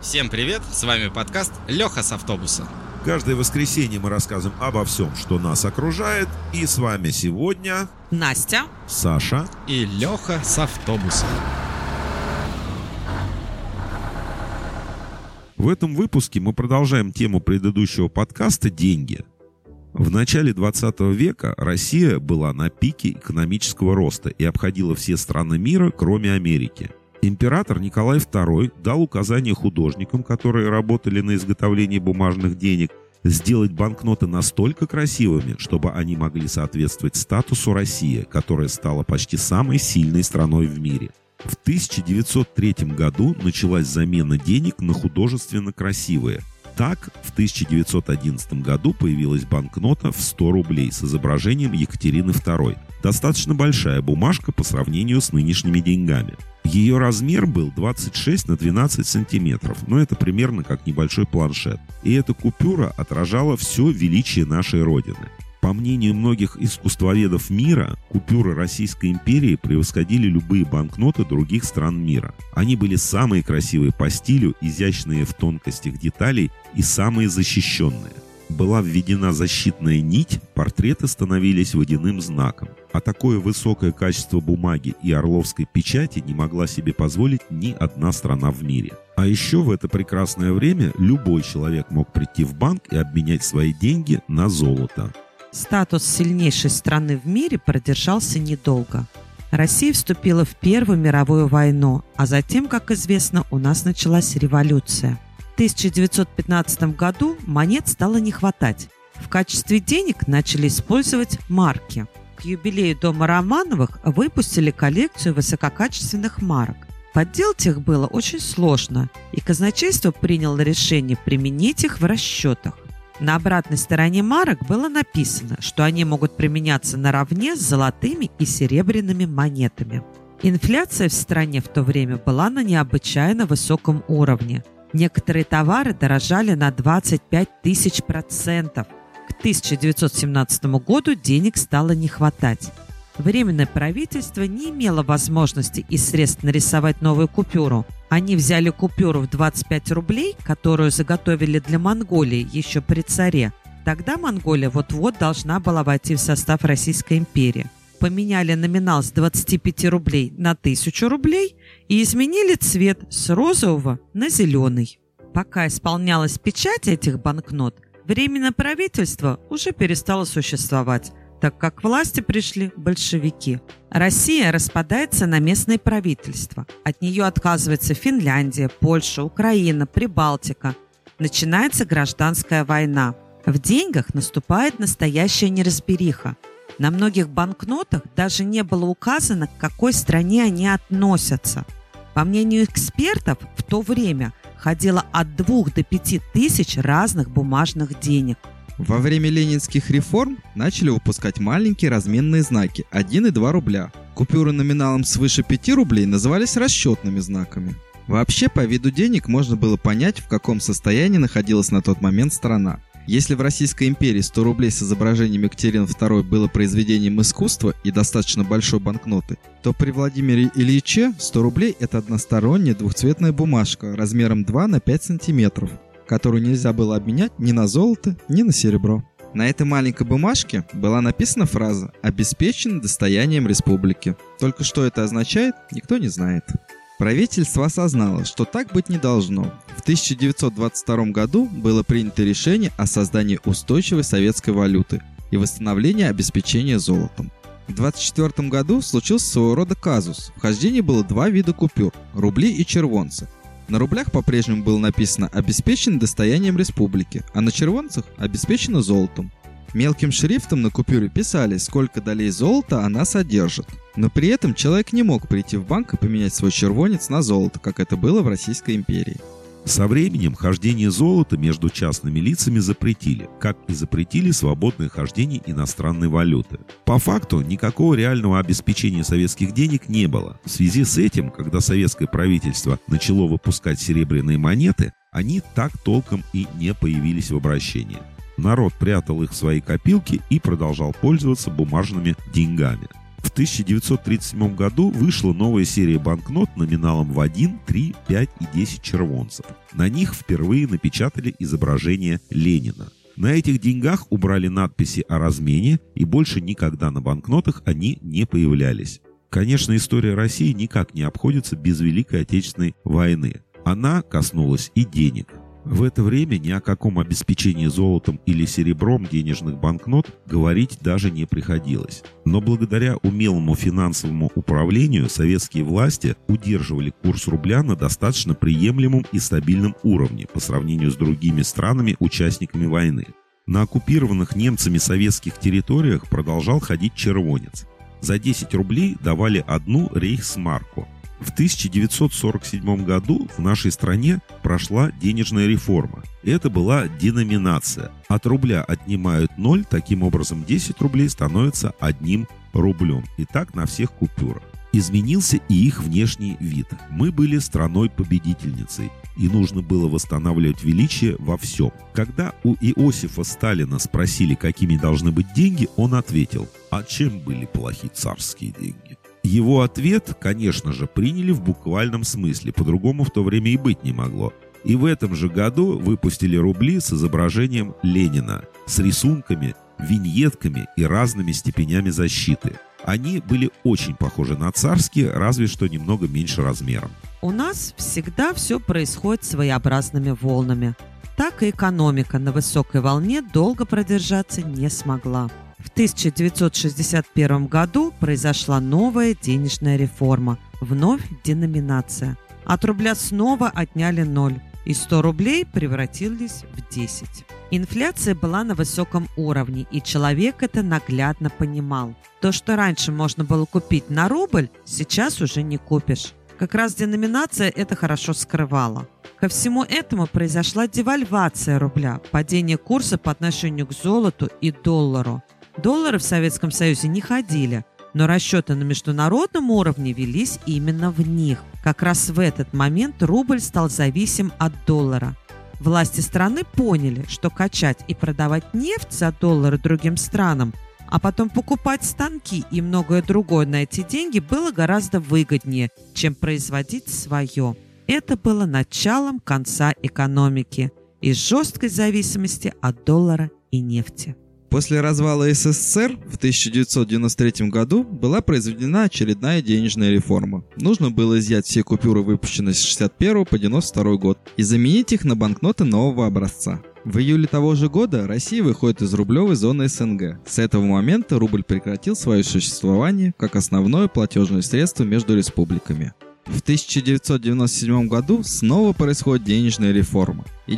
Всем привет, с вами подкаст Леха с автобуса. Каждое воскресенье мы рассказываем обо всем, что нас окружает. И с вами сегодня Настя. Саша. И Леха с автобуса. В этом выпуске мы продолжаем тему предыдущего подкаста «Деньги». В начале 20 века Россия была на пике экономического роста и обходила все страны мира, кроме Америки. Император Николай II дал указание художникам, которые работали на изготовлении бумажных денег, сделать банкноты настолько красивыми, чтобы они могли соответствовать статусу России, которая стала почти самой сильной страной в мире. В 1903 году началась замена денег на художественно красивые. Так, в 1911 году появилась банкнота в 100 рублей с изображением Екатерины II. Достаточно большая бумажка по сравнению с нынешними деньгами. Ее размер был 26 на 12 сантиметров, но это примерно как небольшой планшет. И эта купюра отражала все величие нашей Родины. По мнению многих искусствоведов мира, купюры Российской империи превосходили любые банкноты других стран мира. Они были самые красивые по стилю, изящные в тонкостях деталей и самые защищенные. Была введена защитная нить, портреты становились водяным знаком. А такое высокое качество бумаги и орловской печати не могла себе позволить ни одна страна в мире. А еще в это прекрасное время любой человек мог прийти в банк и обменять свои деньги на золото. Статус сильнейшей страны в мире продержался недолго. Россия вступила в Первую мировую войну, а затем, как известно, у нас началась революция. В 1915 году монет стало не хватать. В качестве денег начали использовать марки. К юбилею дома Романовых выпустили коллекцию высококачественных марок. Подделать их было очень сложно, и казначейство приняло решение применить их в расчетах. На обратной стороне марок было написано, что они могут применяться наравне с золотыми и серебряными монетами. Инфляция в стране в то время была на необычайно высоком уровне. Некоторые товары дорожали на 25 тысяч процентов. К 1917 году денег стало не хватать. Временное правительство не имело возможности и средств нарисовать новую купюру. Они взяли купюру в 25 рублей, которую заготовили для Монголии еще при царе. Тогда Монголия вот-вот должна была войти в состав Российской империи. Поменяли номинал с 25 рублей на 1000 рублей и изменили цвет с розового на зеленый. Пока исполнялась печать этих банкнот, Временное правительство уже перестало существовать, так как к власти пришли большевики. Россия распадается на местные правительства. От нее отказывается Финляндия, Польша, Украина, Прибалтика. Начинается гражданская война. В деньгах наступает настоящая неразбериха. На многих банкнотах даже не было указано, к какой стране они относятся. По мнению экспертов, в то время ходило от 2 до 5 тысяч разных бумажных денег – во время ленинских реформ начали выпускать маленькие разменные знаки 1 и 2 рубля. Купюры номиналом свыше 5 рублей назывались расчетными знаками. Вообще, по виду денег можно было понять, в каком состоянии находилась на тот момент страна. Если в Российской империи 100 рублей с изображением Екатерины II было произведением искусства и достаточно большой банкноты, то при Владимире Ильиче 100 рублей – это односторонняя двухцветная бумажка размером 2 на 5 сантиметров, которую нельзя было обменять ни на золото, ни на серебро. На этой маленькой бумажке была написана фраза «Обеспечен достоянием республики». Только что это означает, никто не знает. Правительство осознало, что так быть не должно. В 1922 году было принято решение о создании устойчивой советской валюты и восстановлении обеспечения золотом. В 1924 году случился своего рода казус. В хождении было два вида купюр – рубли и червонцы – на рублях по-прежнему было написано «обеспечен достоянием республики», а на червонцах «обеспечено золотом». Мелким шрифтом на купюре писали, сколько долей золота она содержит. Но при этом человек не мог прийти в банк и поменять свой червонец на золото, как это было в Российской империи. Со временем хождение золота между частными лицами запретили, как и запретили свободное хождение иностранной валюты. По факту никакого реального обеспечения советских денег не было. В связи с этим, когда советское правительство начало выпускать серебряные монеты, они так толком и не появились в обращении. Народ прятал их в свои копилки и продолжал пользоваться бумажными деньгами. В 1937 году вышла новая серия банкнот номиналом в 1, 3, 5 и 10 червонцев. На них впервые напечатали изображение Ленина. На этих деньгах убрали надписи о размене, и больше никогда на банкнотах они не появлялись. Конечно, история России никак не обходится без Великой Отечественной войны. Она коснулась и денег. В это время ни о каком обеспечении золотом или серебром денежных банкнот говорить даже не приходилось. Но благодаря умелому финансовому управлению советские власти удерживали курс рубля на достаточно приемлемом и стабильном уровне по сравнению с другими странами-участниками войны. На оккупированных немцами советских территориях продолжал ходить червонец. За 10 рублей давали одну рейхсмарку – в 1947 году в нашей стране прошла денежная реформа. Это была деноминация. От рубля отнимают 0, таким образом 10 рублей становится одним рублем. И так на всех купюрах. Изменился и их внешний вид. Мы были страной-победительницей, и нужно было восстанавливать величие во всем. Когда у Иосифа Сталина спросили, какими должны быть деньги, он ответил, а чем были плохи царские деньги? Его ответ, конечно же, приняли в буквальном смысле, по-другому в то время и быть не могло. И в этом же году выпустили рубли с изображением Ленина, с рисунками, виньетками и разными степенями защиты. Они были очень похожи на царские, разве что немного меньше размером. У нас всегда все происходит своеобразными волнами. Так и экономика на высокой волне долго продержаться не смогла. В 1961 году произошла новая денежная реформа, вновь деноминация. От рубля снова отняли ноль, и 100 рублей превратились в 10. Инфляция была на высоком уровне, и человек это наглядно понимал. То, что раньше можно было купить на рубль, сейчас уже не купишь. Как раз деноминация это хорошо скрывала. Ко всему этому произошла девальвация рубля, падение курса по отношению к золоту и доллару. Доллары в Советском Союзе не ходили, но расчеты на международном уровне велись именно в них. Как раз в этот момент рубль стал зависим от доллара. Власти страны поняли, что качать и продавать нефть за доллары другим странам, а потом покупать станки и многое другое на эти деньги было гораздо выгоднее, чем производить свое. Это было началом конца экономики и жесткой зависимости от доллара и нефти. После развала СССР в 1993 году была произведена очередная денежная реформа. Нужно было изъять все купюры, выпущенные с 61 по 92 год, и заменить их на банкноты нового образца. В июле того же года Россия выходит из рублевой зоны СНГ. С этого момента рубль прекратил свое существование как основное платежное средство между республиками. В 1997 году снова происходит денежная реформа и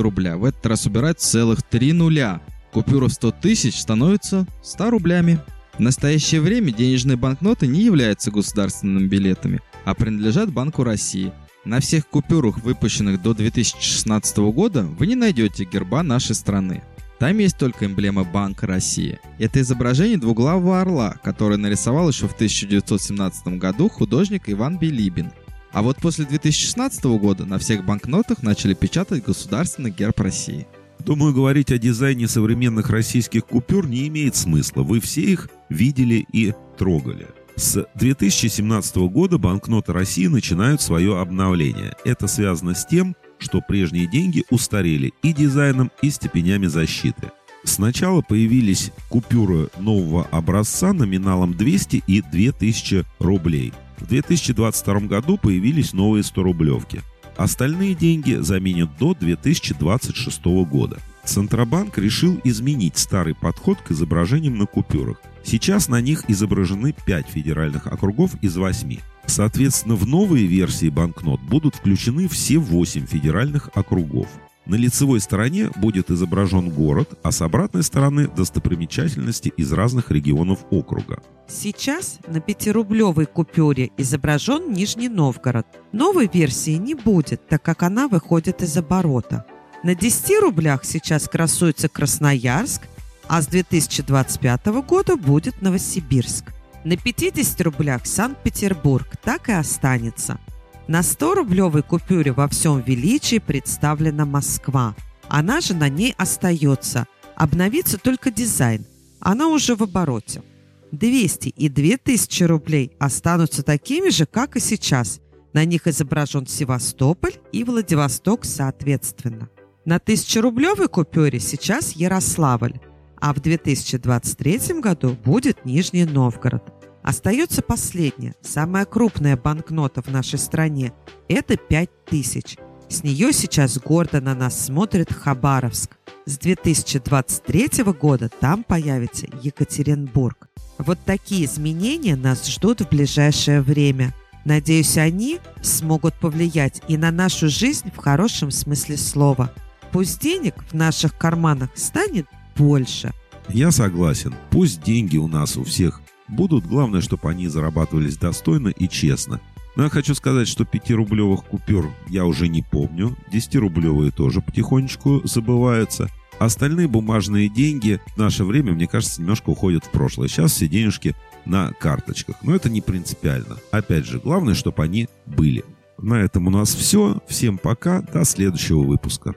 рубля. В этот раз убирают целых три нуля, Купюра в 100 тысяч становится 100 рублями. В настоящее время денежные банкноты не являются государственными билетами, а принадлежат Банку России. На всех купюрах, выпущенных до 2016 года, вы не найдете герба нашей страны. Там есть только эмблема Банка России. Это изображение двуглавого орла, которое нарисовал еще в 1917 году художник Иван Билибин. А вот после 2016 года на всех банкнотах начали печатать государственный герб России. Думаю, говорить о дизайне современных российских купюр не имеет смысла. Вы все их видели и трогали. С 2017 года банкноты России начинают свое обновление. Это связано с тем, что прежние деньги устарели и дизайном, и степенями защиты. Сначала появились купюры нового образца номиналом 200 и 2000 рублей. В 2022 году появились новые 100-рублевки. Остальные деньги заменят до 2026 года. Центробанк решил изменить старый подход к изображениям на купюрах. Сейчас на них изображены 5 федеральных округов из 8. Соответственно, в новые версии банкнот будут включены все 8 федеральных округов. На лицевой стороне будет изображен город, а с обратной стороны достопримечательности из разных регионов округа. Сейчас на пятирублевой купюре изображен Нижний Новгород. Новой версии не будет, так как она выходит из оборота. На 10 рублях сейчас красуется Красноярск, а с 2025 года будет Новосибирск. На 50 рублях Санкт-Петербург так и останется – на 100-рублевой купюре во всем величии представлена Москва. Она же на ней остается. Обновится только дизайн. Она уже в обороте. 200 и 2000 рублей останутся такими же, как и сейчас. На них изображен Севастополь и Владивосток соответственно. На 1000-рублевой купюре сейчас Ярославль, а в 2023 году будет Нижний Новгород. Остается последняя, самая крупная банкнота в нашей стране – это 5000. С нее сейчас гордо на нас смотрит Хабаровск. С 2023 года там появится Екатеринбург. Вот такие изменения нас ждут в ближайшее время. Надеюсь, они смогут повлиять и на нашу жизнь в хорошем смысле слова. Пусть денег в наших карманах станет больше. Я согласен. Пусть деньги у нас у всех будут. Главное, чтобы они зарабатывались достойно и честно. Но я хочу сказать, что 5-рублевых купюр я уже не помню. 10-рублевые тоже потихонечку забываются. Остальные бумажные деньги в наше время, мне кажется, немножко уходят в прошлое. Сейчас все денежки на карточках. Но это не принципиально. Опять же, главное, чтобы они были. На этом у нас все. Всем пока. До следующего выпуска.